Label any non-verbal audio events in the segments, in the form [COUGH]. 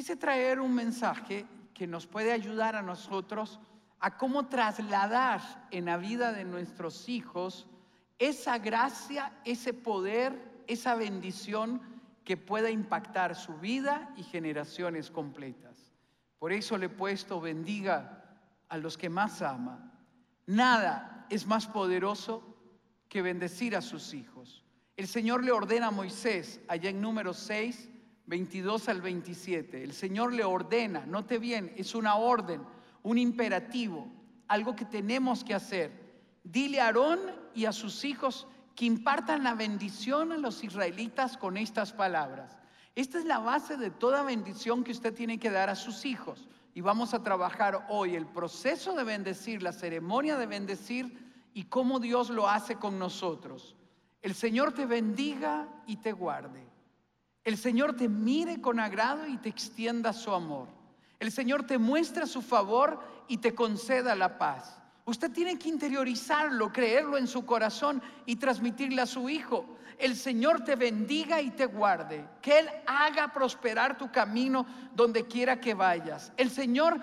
quise traer un mensaje que nos puede ayudar a nosotros a cómo trasladar en la vida de nuestros hijos esa gracia, ese poder, esa bendición que pueda impactar su vida y generaciones completas. Por eso le he puesto bendiga a los que más ama. Nada es más poderoso que bendecir a sus hijos. El Señor le ordena a Moisés, allá en número 6, 22 al 27. El Señor le ordena, note bien, es una orden, un imperativo, algo que tenemos que hacer. Dile a Aarón y a sus hijos que impartan la bendición a los israelitas con estas palabras. Esta es la base de toda bendición que usted tiene que dar a sus hijos. Y vamos a trabajar hoy el proceso de bendecir, la ceremonia de bendecir y cómo Dios lo hace con nosotros. El Señor te bendiga y te guarde. El Señor te mire con agrado y te extienda su amor. El Señor te muestra su favor y te conceda la paz. Usted tiene que interiorizarlo, creerlo en su corazón y transmitirle a su hijo. El Señor te bendiga y te guarde. Que Él haga prosperar tu camino donde quiera que vayas. El Señor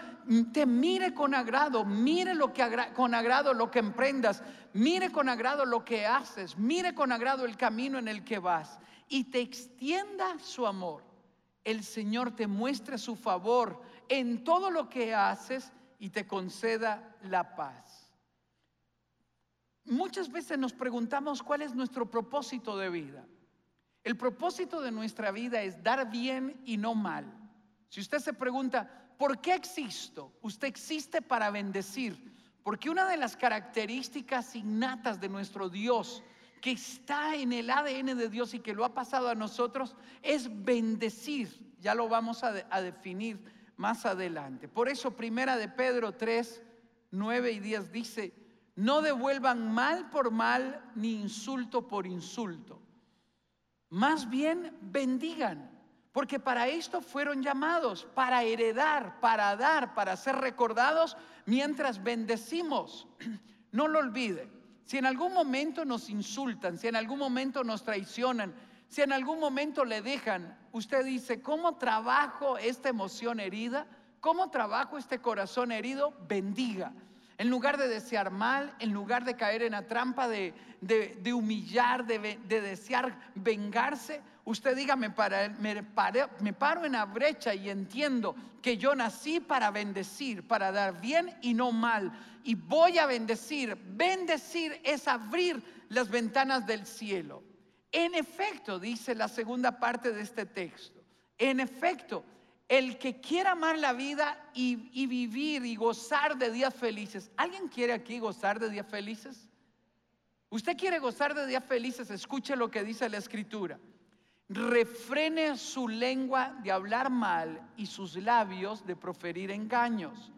te mire con agrado, mire lo que con agrado lo que emprendas, mire con agrado lo que haces, mire con agrado el camino en el que vas y te extienda su amor. El Señor te muestre su favor en todo lo que haces y te conceda la paz. Muchas veces nos preguntamos cuál es nuestro propósito de vida. El propósito de nuestra vida es dar bien y no mal. Si usted se pregunta, ¿por qué existo? Usted existe para bendecir, porque una de las características innatas de nuestro Dios que está en el ADN de Dios y que lo ha pasado a nosotros es bendecir. Ya lo vamos a, definir más adelante. Por eso, primera de Pedro 3, 9 y 10 dice, no devuelvan mal por mal ni insulto por insulto. Más bien bendigan, porque para esto fueron llamados, para heredar, para dar, para ser recordados mientras bendecimos. [CLEARS THROAT] No lo olvide. Si en algún momento nos insultan, si en algún momento nos traicionan, si en algún momento le dejan, usted dice, ¿cómo trabajo esta emoción herida? ¿Cómo trabajo este corazón herido? Bendiga. En lugar de desear mal, en lugar de caer en la trampa de, humillar, de, desear vengarse, usted diga, me, me paro en la brecha y entiendo que yo nací para bendecir, para dar bien y no mal. Y voy a bendecir. Bendecir es abrir las ventanas del cielo. En efecto, dice la segunda parte de este texto, en efecto, el que quiera amar la vida y, vivir y gozar de días felices. ¿Alguien quiere aquí gozar de días felices? ¿Usted quiere gozar de días felices? Escuche lo que dice la escritura. Refrene su lengua de hablar mal y sus labios de proferir engaños.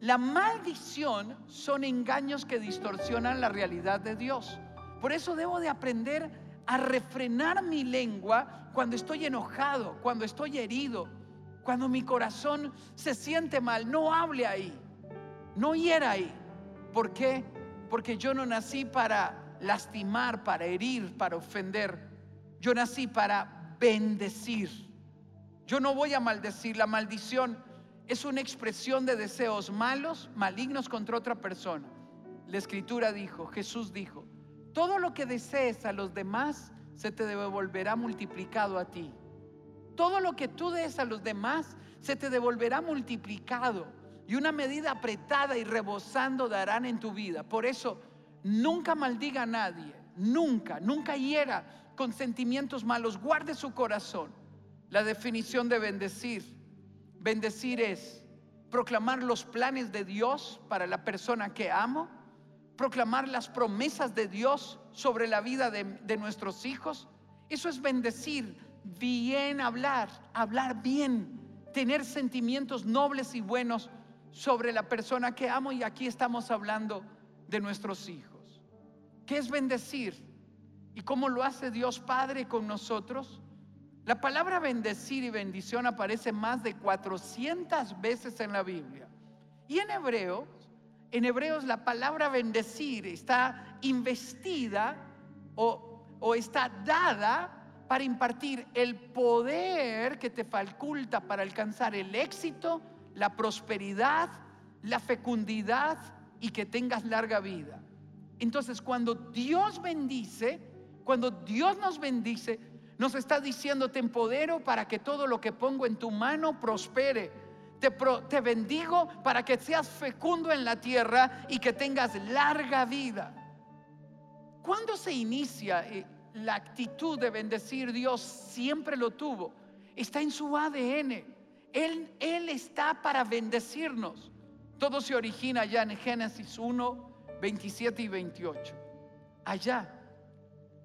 La maldición son engaños que distorsionan la realidad de Dios. Por eso debo de aprender a refrenar mi lengua cuando estoy enojado, cuando estoy herido, cuando mi corazón se siente mal, no hable ahí, no hiera ahí. ¿Por qué? Porque yo no nací para lastimar, para herir, para ofender. Yo nací para bendecir. Yo no voy a maldecir. La maldición es una expresión de deseos malos, malignos contra otra persona. La escritura dijo, Jesús dijo, todo lo que desees a los demás se te devolverá multiplicado a ti. Todo lo que tú des a los demás se te devolverá multiplicado y una medida apretada y rebosando darán en tu vida. Por eso, nunca maldiga a nadie, nunca, nunca hiera con sentimientos malos, guarde su corazón. La definición de bendecir, bendecir es proclamar los planes de Dios para la persona que amo, proclamar las promesas de Dios sobre la vida de, de nuestros hijos. Eso es bendecir, bien hablar, hablar bien, tener sentimientos nobles y buenos sobre la persona que amo y aquí estamos hablando de nuestros hijos. ¿Qué es bendecir? ¿Y cómo lo hace Dios Padre con nosotros? La palabra bendecir y bendición aparece más de 400 veces en la Biblia. Y en hebreo, en hebreos la palabra bendecir está investida o, o está dada para impartir el poder que te faculta para alcanzar el éxito, la prosperidad, la fecundidad y que tengas larga vida. Entonces, cuando Dios bendice, cuando Dios nos bendice, nos está diciendo, te empodero para que todo lo que pongo en tu mano prospere. Te, bendigo para que seas fecundo en la tierra y que tengas larga vida. ¿Cuándo se inicia eh, la actitud de bendecir? Dios siempre lo tuvo. Está en su ADN. Él, él está para bendecirnos. Todo se origina ya en Génesis 1, 27 y 28. Allá,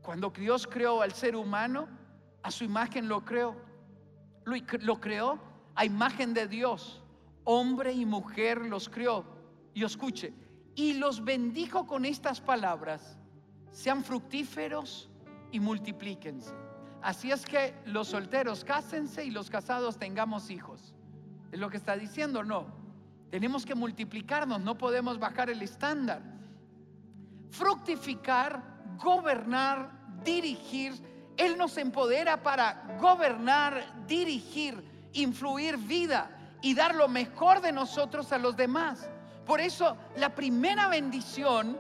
cuando Dios creó al ser humano, a su imagen lo creó. Lo, creó a imagen de Dios. Hombre y mujer los creó. Y escuche, y los bendijo con estas palabras. Sean fructíferos y multiplíquense. Así es que los solteros cásense y los casados tengamos hijos. ¿Es lo que está diciendo? No. Tenemos que multiplicarnos, no podemos bajar el estándar. Fructificar, gobernar, dirigir. Él nos empodera para gobernar, dirigir, influir vida y dar lo mejor de nosotros a los demás. Por eso la primera bendición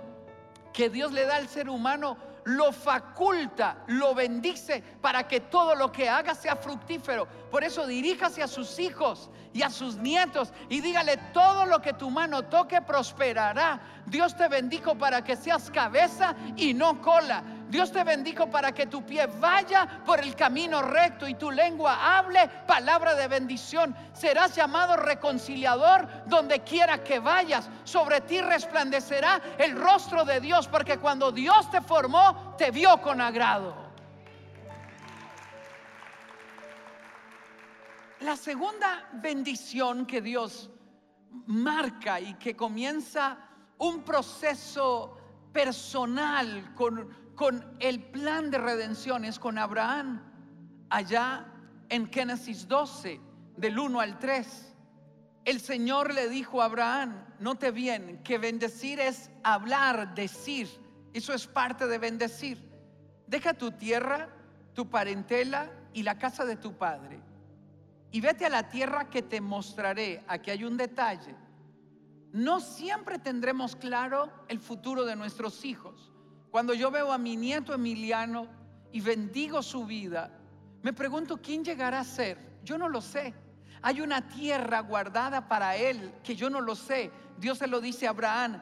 que Dios le da al ser humano lo faculta, lo bendice para que todo lo que haga sea fructífero. Por eso diríjase a sus hijos y a sus nietos y dígale, todo lo que tu mano toque prosperará. Dios te bendijo para que seas cabeza y no cola. Dios te bendijo para que tu pie vaya por el camino recto y tu lengua hable palabra de bendición. Serás llamado reconciliador donde quiera que vayas. Sobre ti resplandecerá el rostro de Dios porque cuando Dios te formó, te vio con agrado. La segunda bendición que Dios marca y que comienza un proceso personal con, con el plan de redención es con Abraham. Allá en Génesis 12, del 1 al 3, el Señor le dijo a Abraham, note bien, que bendecir es hablar, decir. Eso es parte de bendecir. Deja tu tierra, tu parentela y la casa de tu padre y vete a la tierra que te mostraré. Aquí hay un detalle. No siempre tendremos claro el futuro de nuestros hijos. Cuando yo veo a mi nieto Emiliano y bendigo su vida, me pregunto quién llegará a ser. Yo no lo sé. Hay una tierra guardada para él que yo no lo sé. Dios se lo dice a Abraham,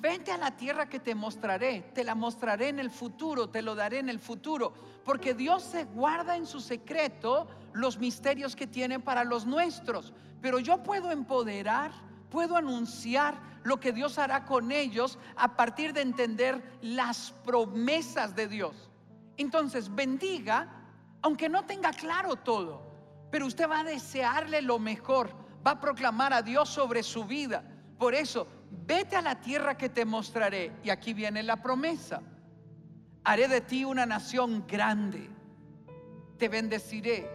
vete a la tierra que te mostraré, te la mostraré en el futuro, te lo daré en el futuro, porque Dios se guarda en su secreto los misterios que tiene para los nuestros. Pero yo puedo empoderar, puedo anunciar lo que Dios hará con ellos a partir de entender las promesas de Dios. Entonces, bendiga, aunque no tenga claro todo, pero usted va a desearle lo mejor, va a proclamar a Dios sobre su vida. Por eso, vete a la tierra que te mostraré. Y aquí viene la promesa. Haré de ti una nación grande. Te bendeciré.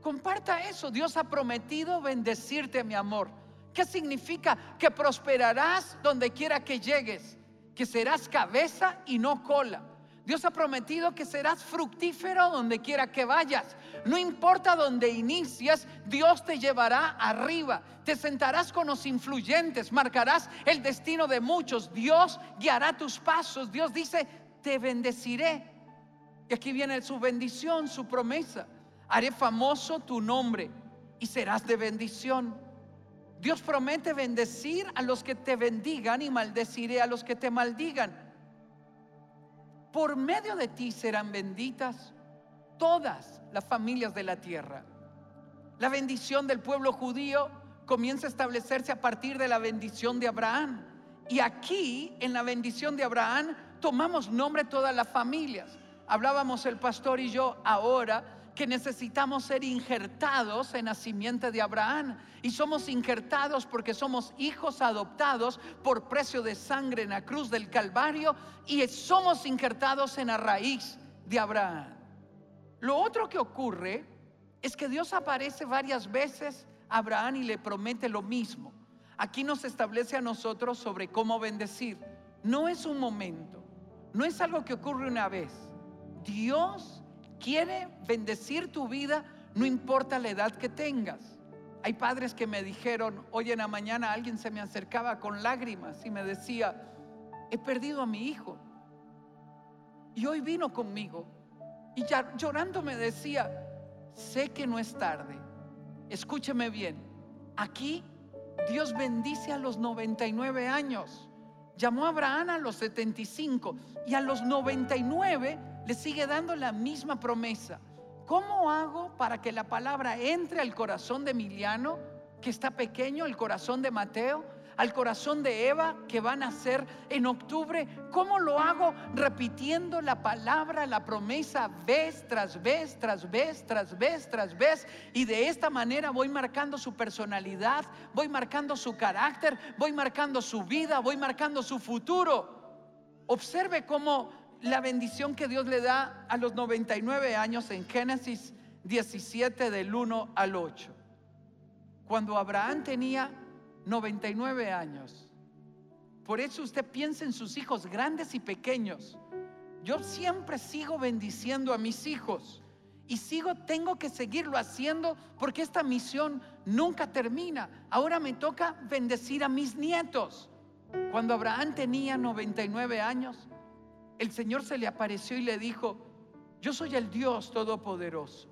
Comparta eso. Dios ha prometido bendecirte, mi amor. ¿Qué significa? Que prosperarás donde quiera que llegues. Que serás cabeza y no cola Dios ha prometido que serás fructífero donde quiera que vayas. No importa donde inicies, Dios te llevará arriba. Te sentarás con los influyentes, marcarás el destino de muchos. Dios guiará tus pasos. Dios dice, te bendeciré. Y aquí viene su bendición, su promesa. Haré famoso tu nombre y serás de bendición. Dios promete bendecir a los que te bendigan y maldeciré a los que te maldigan por medio de ti serán benditas todas las familias de la tierra. La bendición del pueblo judío comienza a establecerse a partir de la bendición de Abraham. Y aquí, en la bendición de Abraham, tomamos nombre todas las familias. Hablábamos el pastor y yo ahora que necesitamos ser injertados en nacimiento de Abraham. Y somos injertados porque somos hijos adoptados por precio de sangre en la cruz del Calvario y somos injertados en la raíz de Abraham. Lo otro que ocurre es que Dios aparece varias veces a Abraham y le promete lo mismo. Aquí nos establece a nosotros sobre cómo bendecir. No es un momento, no es algo que ocurre una vez. Dios quiere bendecir tu vida, no importa la edad que tengas. Hay padres que me dijeron, hoy en la mañana alguien se me acercaba con lágrimas y me decía, he perdido a mi hijo. Y hoy vino conmigo y ya llorando me decía, sé que no es tarde. Escúcheme bien, aquí Dios bendice a los 99 años. Llamó a Abraham a los 75 y a los 99 le sigue dando la misma promesa. ¿Cómo hago para que la palabra entre al corazón de Emiliano, que está pequeño, el corazón de Mateo? al corazón de Eva que van a ser en octubre. ¿Cómo lo hago? Repitiendo la palabra, la promesa vez tras vez, tras vez, tras vez, tras vez. Y de esta manera voy marcando su personalidad, voy marcando su carácter, voy marcando su vida, voy marcando su futuro. Observe cómo la bendición que Dios le da a los 99 años en Génesis 17 del 1 al 8. Cuando Abraham tenía 99 años. Por eso usted piensa en sus hijos grandes y pequeños. Yo siempre sigo bendiciendo a mis hijos y sigo, tengo que seguirlo haciendo porque esta misión nunca termina. Ahora me toca bendecir a mis nietos. Cuando Abraham tenía 99 años, el Señor se le apareció y le dijo, yo soy el Dios Todopoderoso.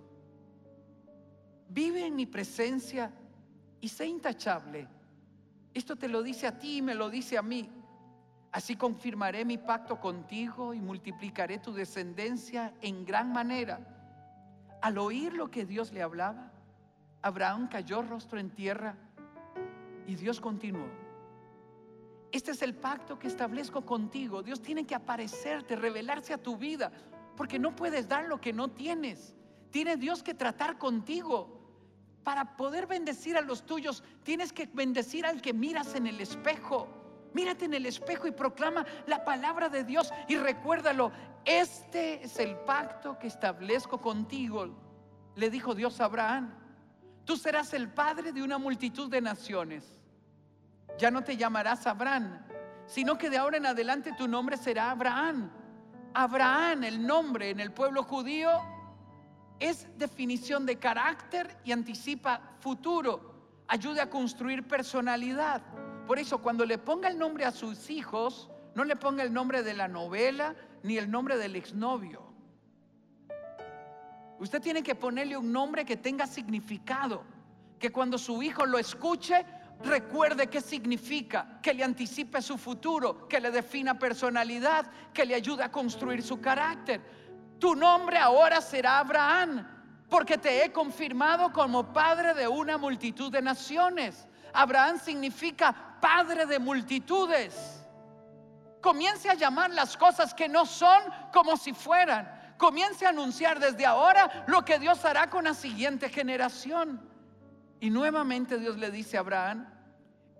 Vive en mi presencia y sé intachable esto te lo dice a ti y me lo dice a mí. Así confirmaré mi pacto contigo y multiplicaré tu descendencia en gran manera. Al oír lo que Dios le hablaba, Abraham cayó rostro en tierra y Dios continuó. Este es el pacto que establezco contigo. Dios tiene que aparecerte, revelarse a tu vida, porque no puedes dar lo que no tienes. Tiene Dios que tratar contigo. Para poder bendecir a los tuyos, tienes que bendecir al que miras en el espejo. Mírate en el espejo y proclama la palabra de Dios y recuérdalo. Este es el pacto que establezco contigo, le dijo Dios a Abraham. Tú serás el padre de una multitud de naciones. Ya no te llamarás Abraham, sino que de ahora en adelante tu nombre será Abraham. Abraham, el nombre en el pueblo judío, es definición de carácter y anticipa futuro, ayuda a construir personalidad. Por eso cuando le ponga el nombre a sus hijos, no le ponga el nombre de la novela ni el nombre del exnovio. Usted tiene que ponerle un nombre que tenga significado, que cuando su hijo lo escuche, recuerde qué significa, que le anticipe su futuro, que le defina personalidad, que le ayude a construir su carácter. Tu nombre ahora será Abraham, porque te he confirmado como padre de una multitud de naciones. Abraham significa padre de multitudes. Comience a llamar las cosas que no son como si fueran. Comience a anunciar desde ahora lo que Dios hará con la siguiente generación. Y nuevamente Dios le dice a Abraham,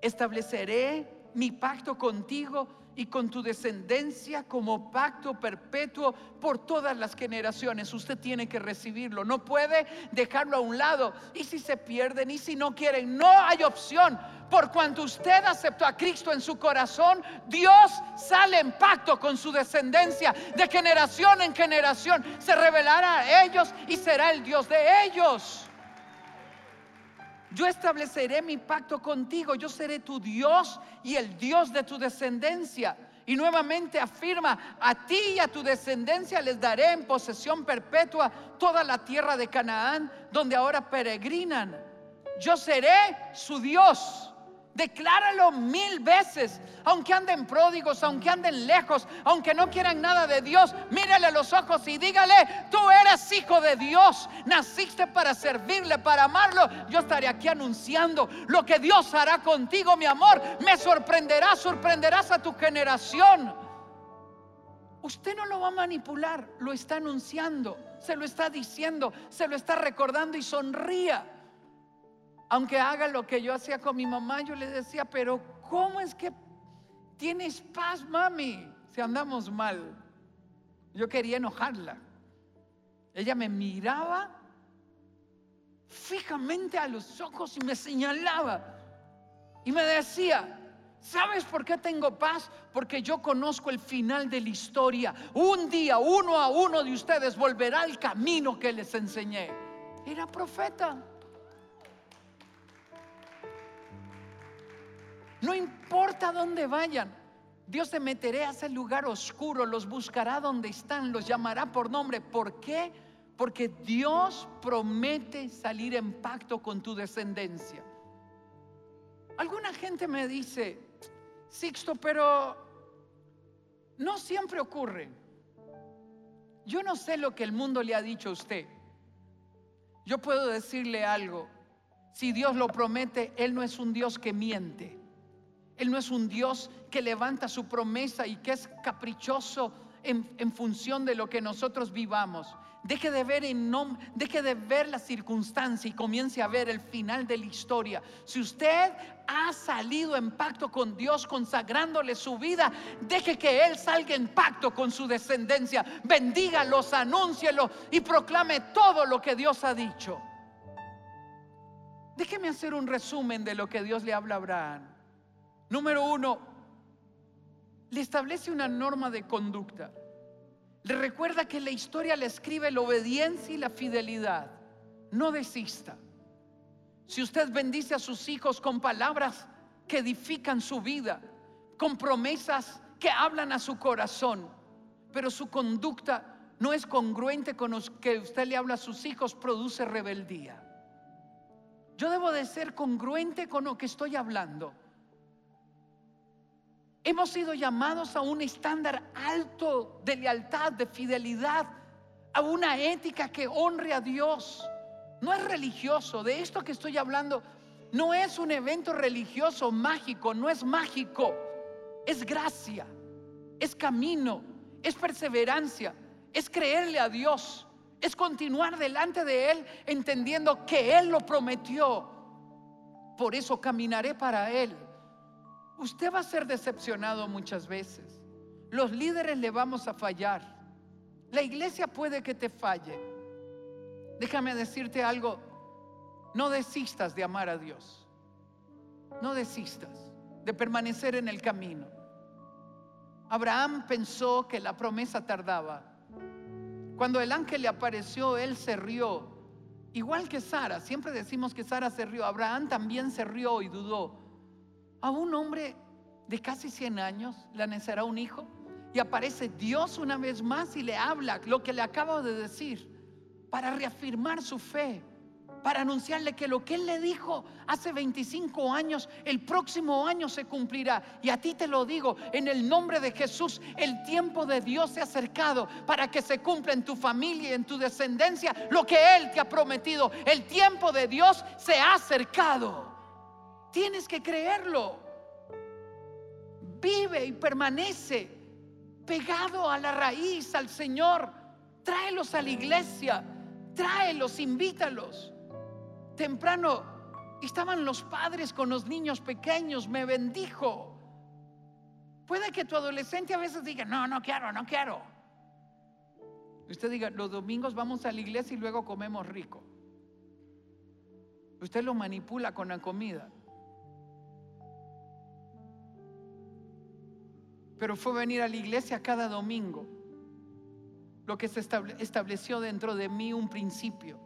estableceré mi pacto contigo y con tu descendencia como pacto perpetuo por todas las generaciones. Usted tiene que recibirlo, no puede dejarlo a un lado. Y si se pierden y si no quieren, no hay opción. Por cuanto usted aceptó a Cristo en su corazón, Dios sale en pacto con su descendencia de generación en generación. Se revelará a ellos y será el Dios de ellos yo estableceré mi pacto contigo, yo seré tu Dios y el Dios de tu descendencia. Y nuevamente afirma, a ti y a tu descendencia les daré en posesión perpetua toda la tierra de Canaán, donde ahora peregrinan. Yo seré su Dios Decláralo mil veces, aunque anden pródigos, aunque anden lejos, aunque no quieran nada de Dios, mírale a los ojos y dígale, tú eres hijo de Dios, naciste para servirle, para amarlo. Yo estaré aquí anunciando lo que Dios hará contigo, mi amor. Me sorprenderá, sorprenderás a tu generación. Usted no lo va a manipular, lo está anunciando, se lo está diciendo, se lo está recordando y sonría aunque haga lo que yo hacía con mi mamá, yo le decía, pero ¿cómo es que tienes paz, mami? Si andamos mal. Yo quería enojarla. Ella me miraba fijamente a los ojos y me señalaba. Y me decía, ¿Sabes por qué tengo paz? Porque yo conozco el final de la historia. Un día uno a uno de ustedes volverá al camino que les enseñé. Era profeta. No importa dónde vayan, Dios se meterá a ese lugar oscuro, los buscará donde están, los llamará por nombre. ¿Por qué? Porque Dios promete salir en pacto con tu descendencia. Alguna gente me dice, Sixto, pero no siempre ocurre. Yo no sé lo que el mundo le ha dicho a usted. Yo puedo decirle algo. Si Dios lo promete, Él no es un Dios que miente. Él no es un Dios que levanta su promesa y que es caprichoso en, función de lo que nosotros vivamos. Deje de ver en deje de ver la circunstancia y comience a ver el final de la historia. Si usted ha salido en pacto con Dios, consagrándole su vida, deje que Él salga en pacto con su descendencia. Bendígalos, anúncielo y proclame todo lo que Dios ha dicho. Déjeme hacer un resumen de lo que Dios le habla a Abraham. Número uno, le establece una norma de conducta. Le recuerda que la historia le escribe la obediencia y la fidelidad. No desista. Si usted bendice a sus hijos con palabras que edifican su vida, con promesas que hablan a su corazón, pero su conducta no es congruente con lo que usted le habla a sus hijos, produce rebeldía. Yo debo de ser congruente con lo que estoy hablando. Hemos sido llamados a un estándar alto de lealtad, de fidelidad, a una ética que honre a Dios. No es religioso, de esto que estoy hablando, no es un evento religioso mágico, no es mágico, es gracia, es camino, es perseverancia, es creerle a Dios, es continuar delante de Él entendiendo que Él lo prometió. Por eso caminaré para Él Usted va a ser decepcionado muchas veces. Los líderes le vamos a fallar. La iglesia puede que te falle. Déjame decirte algo. No desistas de amar a Dios. No desistas de permanecer en el camino. Abraham pensó que la promesa tardaba. Cuando el ángel le apareció, él se rió. Igual que Sara, siempre decimos que Sara se rió. Abraham también se rió y dudó a un hombre de casi 100 años le nacerá un hijo y aparece Dios una vez más y le habla lo que le acabo de decir para reafirmar su fe, para anunciarle que lo que él le dijo hace 25 años, el próximo año se cumplirá. Y a ti te lo digo, en el nombre de Jesús, el tiempo de Dios se ha acercado para que se cumpla en tu familia y en tu descendencia lo que Él te ha prometido. El tiempo de Dios se ha acercado. Tienes que creerlo. Vive y permanece pegado a la raíz, al Señor. Tráelos a la iglesia. Tráelos, invítalos. Temprano estaban los padres con los niños pequeños. Me bendijo. Puede que tu adolescente a veces diga, no, no quiero, no quiero. Usted diga, los domingos vamos a la iglesia y luego comemos rico. Usted lo manipula con la comida. Pero fue venir a la iglesia cada domingo. Lo que se estableció dentro de mí un principio.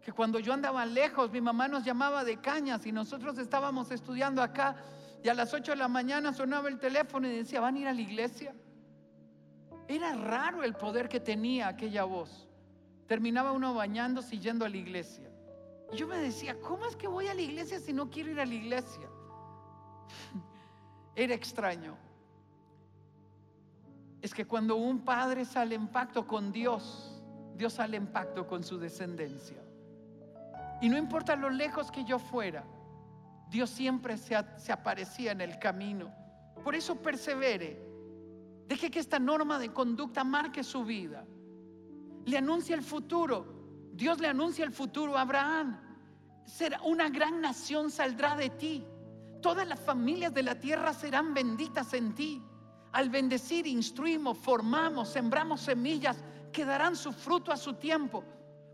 Que cuando yo andaba lejos, mi mamá nos llamaba de cañas y nosotros estábamos estudiando acá y a las 8 de la mañana sonaba el teléfono y decía, ¿van a ir a la iglesia? Era raro el poder que tenía aquella voz. Terminaba uno bañándose y yendo a la iglesia. Y yo me decía, ¿cómo es que voy a la iglesia si no quiero ir a la iglesia? Era extraño es que cuando un padre sale en pacto con Dios, Dios sale en pacto con su descendencia. Y no importa lo lejos que yo fuera, Dios siempre se, aparecía en el camino. Por eso persevere. Deje que esta norma de conducta marque su vida. Le anuncia el futuro. Dios le anuncia el futuro a Abraham. Será una gran nación saldrá de ti. Todas las familias de la tierra serán benditas en ti. Al bendecir, instruimos, formamos, sembramos semillas que darán su fruto a su tiempo.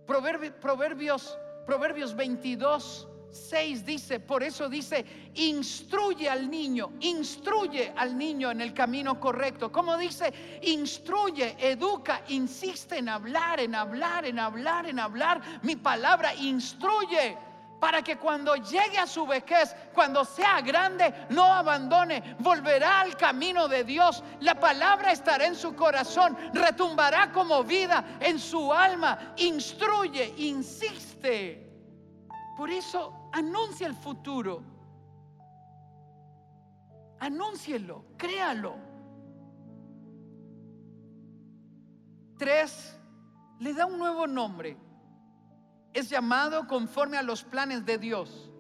Proverbios, Proverbios 22, 6 dice, por eso dice, instruye al niño, instruye al niño en el camino correcto. Como dice, instruye, educa, insiste en hablar, en hablar, en hablar, en hablar. Mi palabra instruye para que cuando llegue a su vejez, cuando sea grande, no abandone, volverá al camino de Dios. La palabra estará en su corazón, retumbará como vida en su alma. Instruye, insiste. Por eso anuncia el futuro. Anúncielo, créalo. Tres, le da un nuevo nombre. Es llamado conforme a los planes de Dios.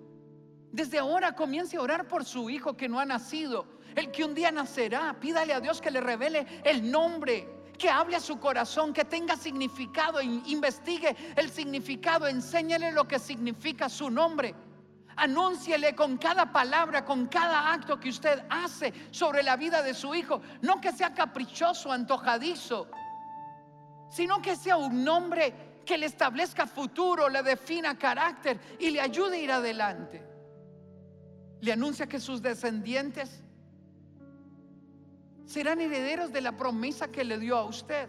Desde ahora comience a orar por su hijo que no ha nacido, el que un día nacerá. Pídale a Dios que le revele el nombre, que hable a su corazón, que tenga significado, investigue el significado, enséñele lo que significa su nombre. Anúnciele con cada palabra, con cada acto que usted hace sobre la vida de su hijo. No que sea caprichoso, antojadizo, sino que sea un nombre que le establezca futuro, le defina carácter y le ayude a ir adelante. Le anuncia que sus descendientes serán herederos de la promesa que le dio a usted.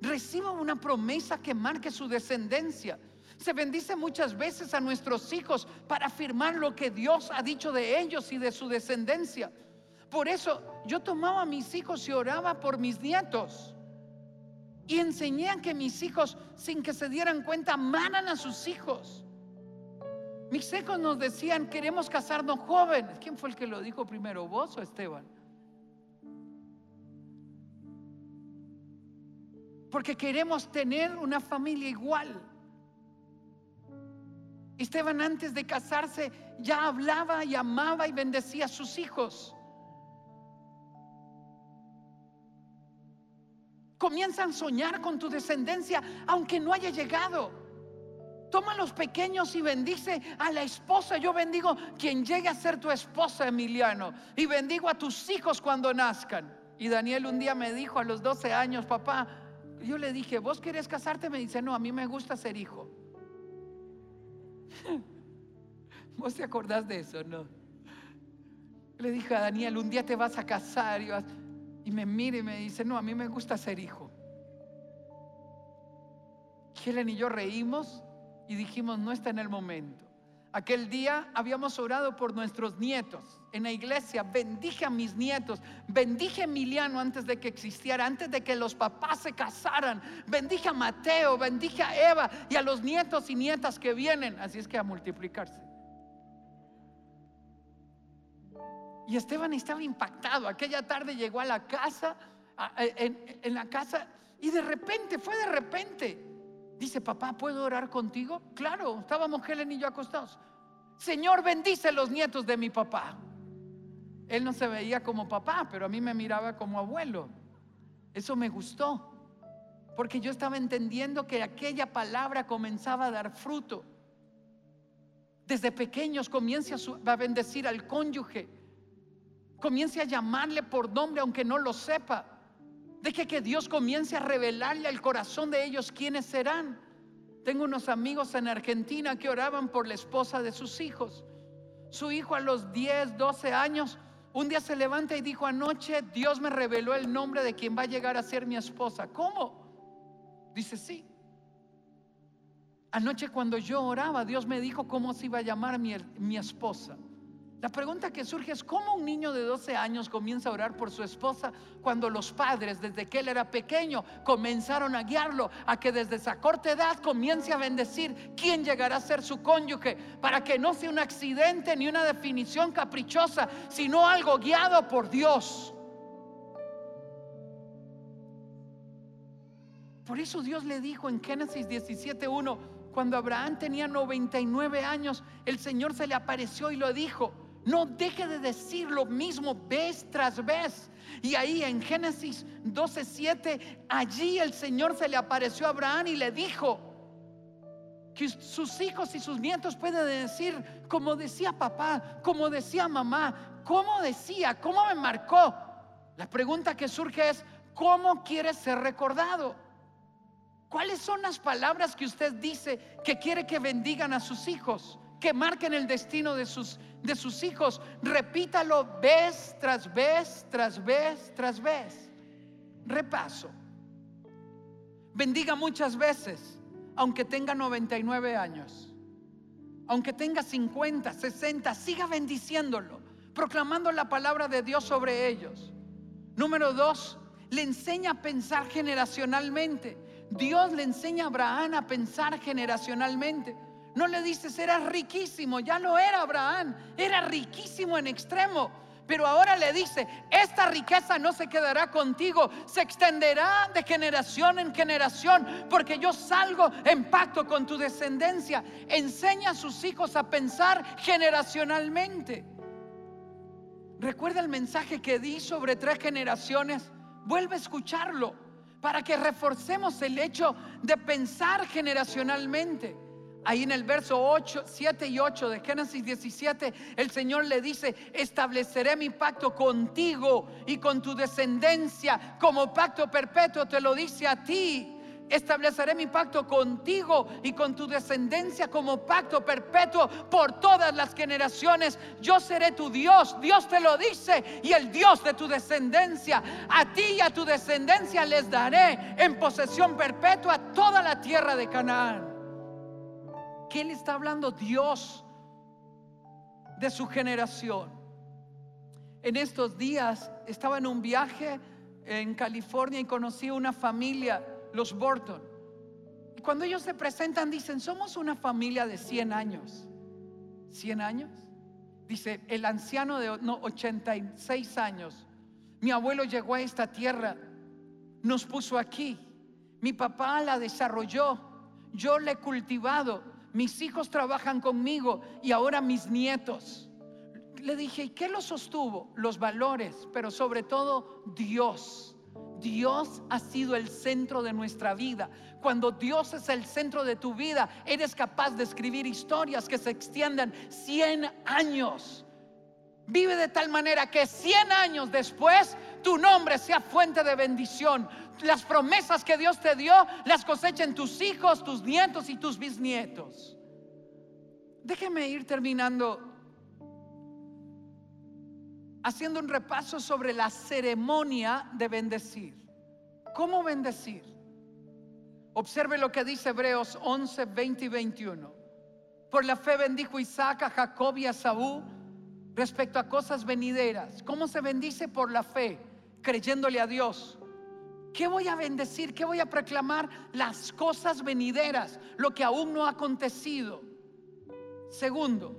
Reciba una promesa que marque su descendencia. Se bendice muchas veces a nuestros hijos para afirmar lo que Dios ha dicho de ellos y de su descendencia. Por eso yo tomaba a mis hijos y oraba por mis nietos. Y enseñé a que mis hijos, sin que se dieran cuenta, amaran a sus hijos. Mis hijos nos decían, queremos casarnos jóvenes. ¿Quién fue el que lo dijo primero, vos o Esteban? porque queremos tener una familia igual. Esteban antes de casarse ya hablaba y amaba y bendecía a sus hijos. Comienzan a soñar con tu descendencia aunque no haya llegado. Toma los pequeños y bendice a la esposa. Yo bendigo quien llegue a ser tu esposa, Emiliano. Y bendigo a tus hijos cuando nazcan. Y Daniel un día me dijo a los 12 años, papá, yo le dije, ¿vos querés casarte? Me dice, no, a mí me gusta ser hijo. [LAUGHS] ¿Vos te acordás de eso? No. Le dije a Daniel, un día te vas a casar y, me mira y me dice, no, a mí me gusta ser hijo. Helen y yo reímos y dijimos, no está en el momento. Aquel día habíamos orado por nuestros nietos en la iglesia. Bendije a mis nietos. Bendije a Emiliano antes de que existiera, antes de que los papás se casaran. Bendije a Mateo, bendije a Eva y a los nietos y nietas que vienen. Así es que a multiplicarse. Y Esteban estaba impactado. Aquella tarde llegó a la casa, en, en la casa, y de repente, fue de repente Dice, papá, ¿puedo orar contigo? Claro, estábamos Helen y yo acostados. Señor, bendice los nietos de mi papá. Él no se veía como papá, pero a mí me miraba como abuelo. Eso me gustó, porque yo estaba entendiendo que aquella palabra comenzaba a dar fruto. Desde pequeños comience a, bendecir al cónyuge, comience a llamarle por nombre aunque no lo sepa. Deje que Dios comience a revelarle al corazón de ellos quiénes serán. Tengo unos amigos en Argentina que oraban por la esposa de sus hijos. Su hijo a los 10, 12 años, un día se levanta y dijo, anoche Dios me reveló el nombre de quien va a llegar a ser mi esposa. ¿Cómo? Dice, sí. Anoche cuando yo oraba, Dios me dijo cómo se iba a llamar mi, mi esposa. La pregunta que surge es cómo un niño de 12 años comienza a orar por su esposa cuando los padres, desde que él era pequeño, comenzaron a guiarlo a que desde esa corta edad comience a bendecir quién llegará a ser su cónyuge, para que no sea un accidente ni una definición caprichosa, sino algo guiado por Dios. Por eso Dios le dijo en Génesis 17.1, cuando Abraham tenía 99 años, el Señor se le apareció y lo dijo, no deje de decir lo mismo vez tras vez. Y ahí en Génesis 12:7, allí el Señor se le apareció a Abraham y le dijo que sus hijos y sus nietos pueden decir, como decía papá, como decía mamá, como decía, cómo me marcó. La pregunta que surge es, ¿cómo quiere ser recordado? ¿Cuáles son las palabras que usted dice que quiere que bendigan a sus hijos? que marquen el destino de sus, de sus hijos. Repítalo vez tras vez, tras vez, tras vez. Repaso. Bendiga muchas veces, aunque tenga 99 años. Aunque tenga 50, 60, siga bendiciéndolo, proclamando la palabra de Dios sobre ellos. Número dos, le enseña a pensar generacionalmente. Dios le enseña a Abraham a pensar generacionalmente. No le dices, eras riquísimo, ya lo era Abraham, era riquísimo en extremo. Pero ahora le dice, esta riqueza no se quedará contigo, se extenderá de generación en generación, porque yo salgo en pacto con tu descendencia. Enseña a sus hijos a pensar generacionalmente. Recuerda el mensaje que di sobre tres generaciones. Vuelve a escucharlo para que reforcemos el hecho de pensar generacionalmente. Ahí en el verso 8, 7 y 8 de Génesis 17, el Señor le dice, estableceré mi pacto contigo y con tu descendencia como pacto perpetuo, te lo dice a ti. Estableceré mi pacto contigo y con tu descendencia como pacto perpetuo por todas las generaciones. Yo seré tu Dios, Dios te lo dice, y el Dios de tu descendencia. A ti y a tu descendencia les daré en posesión perpetua toda la tierra de Canaán. ¿Qué le está hablando Dios de su generación? En estos días estaba en un viaje en California y conocí una familia los Burton. Y cuando ellos se presentan dicen, somos una familia de 100 años. ¿100 años? Dice, el anciano de 86 años, mi abuelo llegó a esta tierra, nos puso aquí, mi papá la desarrolló, yo la he cultivado, mis hijos trabajan conmigo y ahora mis nietos. Le dije, ¿y qué lo sostuvo? Los valores, pero sobre todo Dios. Dios ha sido el centro de nuestra vida. Cuando Dios es el centro de tu vida, eres capaz de escribir historias que se extiendan 100 años. Vive de tal manera que 100 años después tu nombre sea fuente de bendición. Las promesas que Dios te dio las cosechen tus hijos, tus nietos y tus bisnietos. Déjeme ir terminando haciendo un repaso sobre la ceremonia de bendecir. ¿Cómo bendecir? Observe lo que dice Hebreos 11, 20 y 21. Por la fe bendijo Isaac a Jacob y a Saúl respecto a cosas venideras. ¿Cómo se bendice por la fe? Creyéndole a Dios. ¿Qué voy a bendecir? ¿Qué voy a proclamar? Las cosas venideras, lo que aún no ha acontecido. Segundo,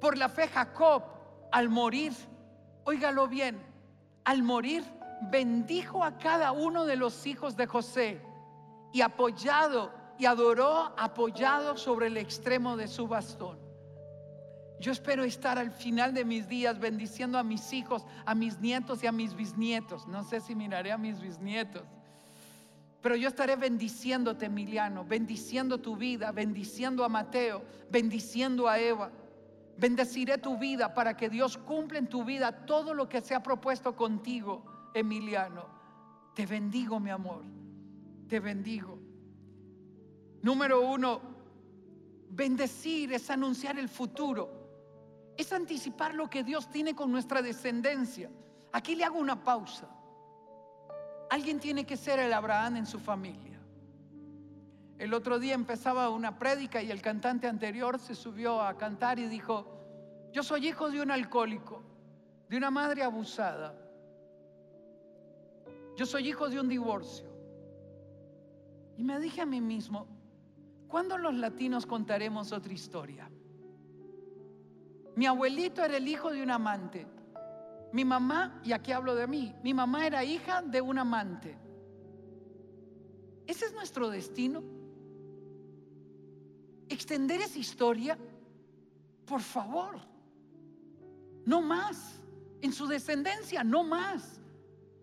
por la fe Jacob al morir Óigalo bien, al morir bendijo a cada uno de los hijos de José y apoyado y adoró apoyado sobre el extremo de su bastón. Yo espero estar al final de mis días bendiciendo a mis hijos, a mis nietos y a mis bisnietos. No sé si miraré a mis bisnietos. Pero yo estaré bendiciéndote, Emiliano, bendiciendo tu vida, bendiciendo a Mateo, bendiciendo a Eva. Bendeciré tu vida para que Dios cumpla en tu vida todo lo que se ha propuesto contigo, Emiliano. Te bendigo, mi amor. Te bendigo. Número uno, bendecir es anunciar el futuro. Es anticipar lo que Dios tiene con nuestra descendencia. Aquí le hago una pausa. Alguien tiene que ser el Abraham en su familia. El otro día empezaba una prédica y el cantante anterior se subió a cantar y dijo, yo soy hijo de un alcohólico, de una madre abusada. Yo soy hijo de un divorcio. Y me dije a mí mismo, ¿cuándo los latinos contaremos otra historia? Mi abuelito era el hijo de un amante. Mi mamá, y aquí hablo de mí, mi mamá era hija de un amante. ¿Ese es nuestro destino? Extender esa historia, por favor, no más. En su descendencia, no más.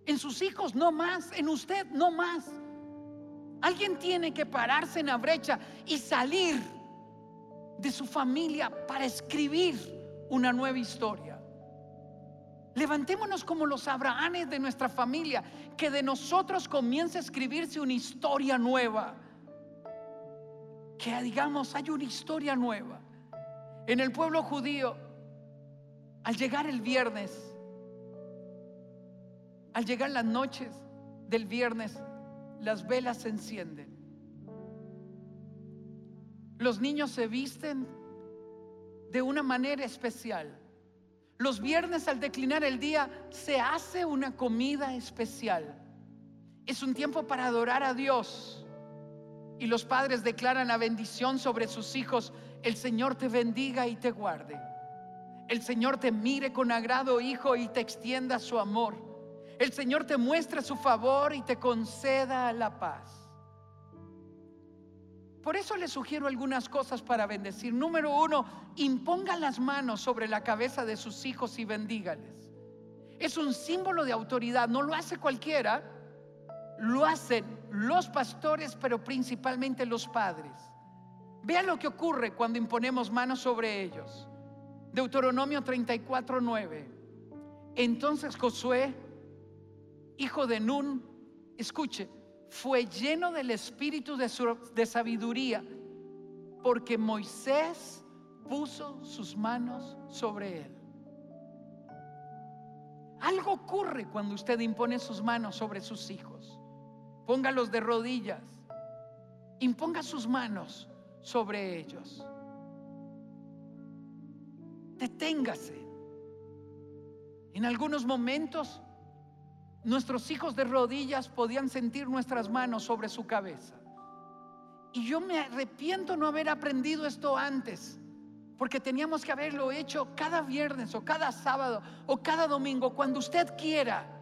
En sus hijos, no más. En usted, no más. Alguien tiene que pararse en la brecha y salir de su familia para escribir una nueva historia. Levantémonos como los Abrahames de nuestra familia, que de nosotros comience a escribirse una historia nueva que digamos hay una historia nueva. En el pueblo judío, al llegar el viernes, al llegar las noches del viernes, las velas se encienden. Los niños se visten de una manera especial. Los viernes al declinar el día se hace una comida especial. Es un tiempo para adorar a Dios. Y los padres declaran la bendición sobre sus hijos. El Señor te bendiga y te guarde. El Señor te mire con agrado, hijo, y te extienda su amor. El Señor te muestre su favor y te conceda la paz. Por eso les sugiero algunas cosas para bendecir. Número uno, impongan las manos sobre la cabeza de sus hijos y bendígales. Es un símbolo de autoridad, no lo hace cualquiera, lo hacen los pastores, pero principalmente los padres. Vean lo que ocurre cuando imponemos manos sobre ellos. Deuteronomio 34, 9. Entonces Josué, hijo de Nun, escuche, fue lleno del espíritu de, sabiduría, porque Moisés puso sus manos sobre él. Algo ocurre cuando usted impone sus manos sobre sus hijos. Póngalos de rodillas. Imponga sus manos sobre ellos. Deténgase. En algunos momentos nuestros hijos de rodillas podían sentir nuestras manos sobre su cabeza. Y yo me arrepiento no haber aprendido esto antes, porque teníamos que haberlo hecho cada viernes o cada sábado o cada domingo, cuando usted quiera,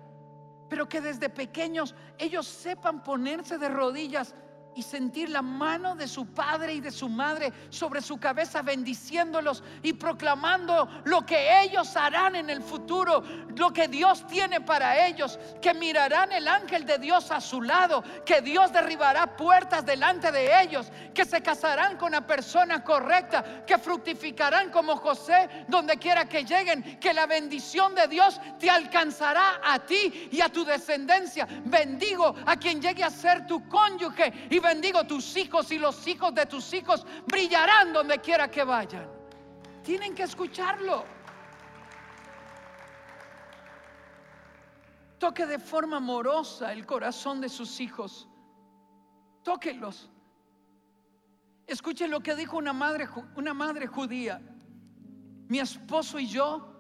pero que desde pequeños ellos sepan ponerse de rodillas y sentir la mano de su padre y de su madre sobre su cabeza, bendiciéndolos y proclamando lo que ellos harán en el futuro, lo que Dios tiene para ellos, que mirarán el ángel de Dios a su lado, que Dios derribará puertas delante de ellos, que se casarán con la persona correcta, que fructificarán como José donde quiera que lleguen, que la bendición de Dios te alcanzará a ti y a tu descendencia. Bendigo a quien llegue a ser tu cónyuge y bendigo tus hijos y los hijos de tus hijos brillarán donde quiera que vayan. Tienen que escucharlo. Toque de forma amorosa el corazón de sus hijos. Tóquelos. Escuchen lo que dijo una madre, una madre judía. Mi esposo y yo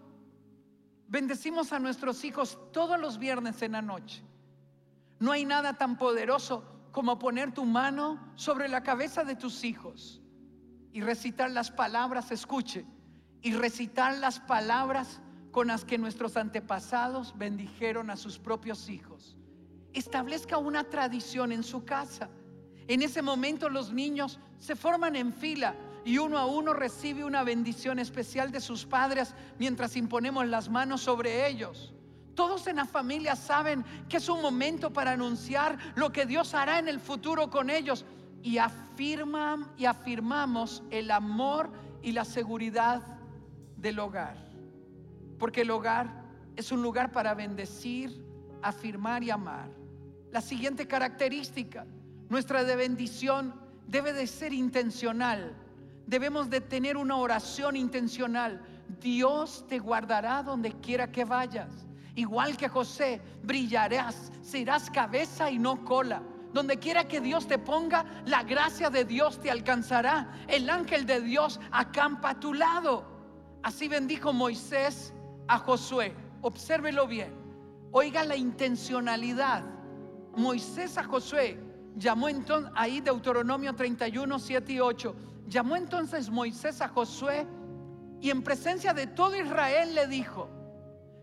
bendecimos a nuestros hijos todos los viernes en la noche. No hay nada tan poderoso como poner tu mano sobre la cabeza de tus hijos y recitar las palabras, escuche, y recitar las palabras con las que nuestros antepasados bendijeron a sus propios hijos. Establezca una tradición en su casa. En ese momento los niños se forman en fila y uno a uno recibe una bendición especial de sus padres mientras imponemos las manos sobre ellos. Todos en la familia saben que es un momento para anunciar lo que Dios hará en el futuro con ellos y afirman y afirmamos el amor y la seguridad del hogar. Porque el hogar es un lugar para bendecir, afirmar y amar. La siguiente característica, nuestra de bendición debe de ser intencional. Debemos de tener una oración intencional. Dios te guardará donde quiera que vayas. Igual que José, brillarás, serás cabeza y no cola. Donde quiera que Dios te ponga, la gracia de Dios te alcanzará. El ángel de Dios acampa a tu lado. Así bendijo Moisés a Josué. Obsérvelo bien. Oiga la intencionalidad. Moisés a Josué llamó entonces, ahí Deuteronomio 31, 7 y 8. Llamó entonces Moisés a Josué y en presencia de todo Israel le dijo,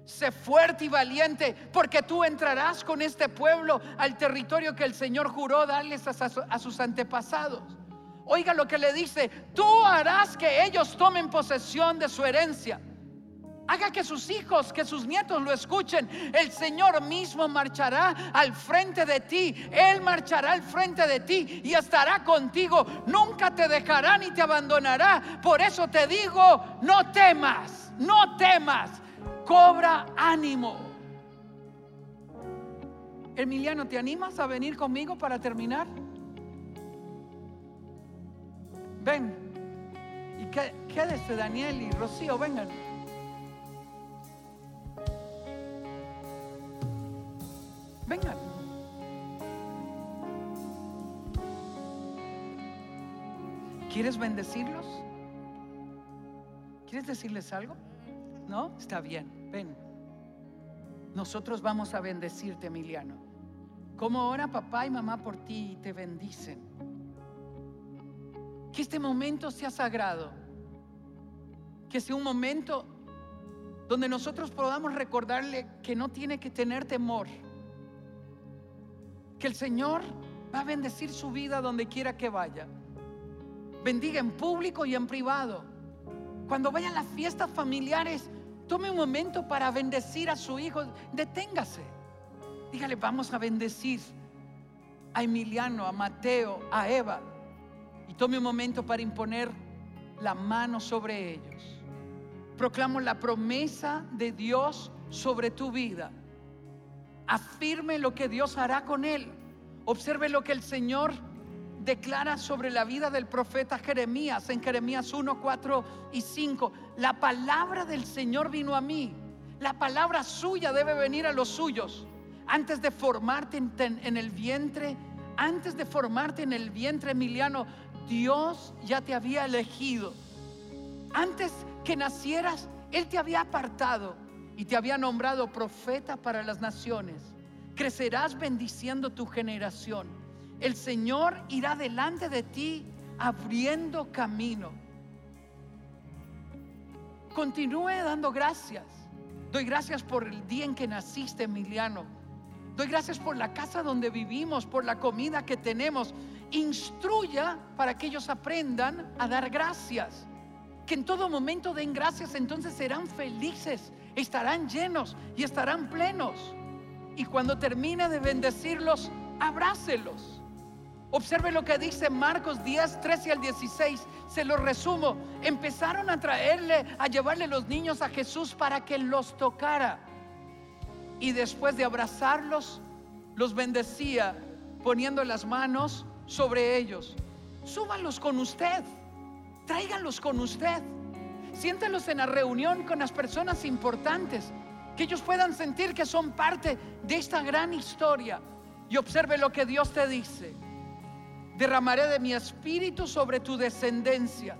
Sé fuerte y valiente, porque tú entrarás con este pueblo al territorio que el Señor juró darles a, sus antepasados. Oiga lo que le dice, tú harás que ellos tomen posesión de su herencia. Haga que sus hijos, que sus nietos lo escuchen. El Señor mismo marchará al frente de ti. Él marchará al frente de ti y estará contigo. Nunca te dejará ni te abandonará. Por eso te digo, no temas, no temas cobra ánimo. Emiliano, ¿te animas a venir conmigo para terminar? Ven. Y Quédese Daniel y Rocío, vengan. Vengan. ¿Quieres bendecirlos? ¿Quieres decirles algo? ¿No? Está bien, ven. Nosotros vamos a bendecirte, Emiliano. Como ahora papá y mamá por ti y te bendicen. Que este momento sea sagrado. Que sea un momento donde nosotros podamos recordarle que no tiene que tener temor. Que el Señor va a bendecir su vida donde quiera que vaya. Bendiga en público y en privado. Cuando vayan a las fiestas familiares, tome un momento para bendecir a su hijo. Deténgase. Dígale, vamos a bendecir a Emiliano, a Mateo, a Eva. Y tome un momento para imponer la mano sobre ellos. Proclamo la promesa de Dios sobre tu vida. Afirme lo que Dios hará con él. Observe lo que el Señor declara sobre la vida del profeta Jeremías en Jeremías 1, 4 y 5. La palabra del Señor vino a mí. La palabra suya debe venir a los suyos. Antes de formarte en, el vientre, antes de formarte en el vientre, Emiliano, Dios ya te había elegido. Antes que nacieras, Él te había apartado y te había nombrado profeta para las naciones. Crecerás bendiciendo tu generación el Señor irá delante de ti abriendo camino. Continúe dando gracias. Doy gracias por el día en que naciste, Emiliano. Doy gracias por la casa donde vivimos, por la comida que tenemos. Instruya para que ellos aprendan a dar gracias. Que en todo momento den gracias, entonces serán felices, estarán llenos y estarán plenos. Y cuando termine de bendecirlos, abrácelos. Observe lo que dice Marcos 10, 13 al 16. Se lo resumo. Empezaron a traerle, a llevarle los niños a Jesús para que los tocara. Y después de abrazarlos, los bendecía poniendo las manos sobre ellos. Súbanlos con usted. Tráiganlos con usted. Siéntelos en la reunión con las personas importantes. Que ellos puedan sentir que son parte de esta gran historia. Y observe lo que Dios te dice derramaré de mi espíritu sobre tu descendencia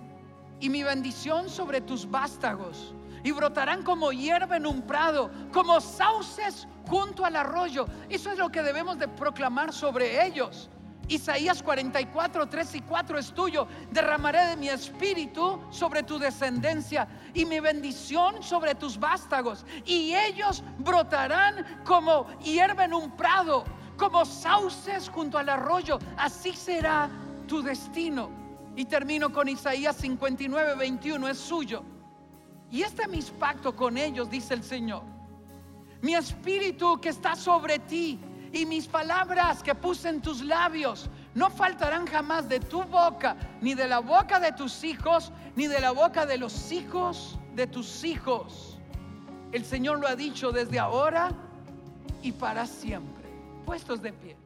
y mi bendición sobre tus vástagos. Y brotarán como hierba en un prado, como sauces junto al arroyo. Eso es lo que debemos de proclamar sobre ellos. Isaías 44, 3 y 4 es tuyo. Derramaré de mi espíritu sobre tu descendencia y mi bendición sobre tus vástagos. Y ellos brotarán como hierba en un prado como sauces junto al arroyo. Así será tu destino. Y termino con Isaías 59, 21, es suyo. Y este es mi pacto con ellos, dice el Señor. Mi espíritu que está sobre ti y mis palabras que puse en tus labios no faltarán jamás de tu boca, ni de la boca de tus hijos, ni de la boca de los hijos de tus hijos. El Señor lo ha dicho desde ahora y para siempre puestos de pie.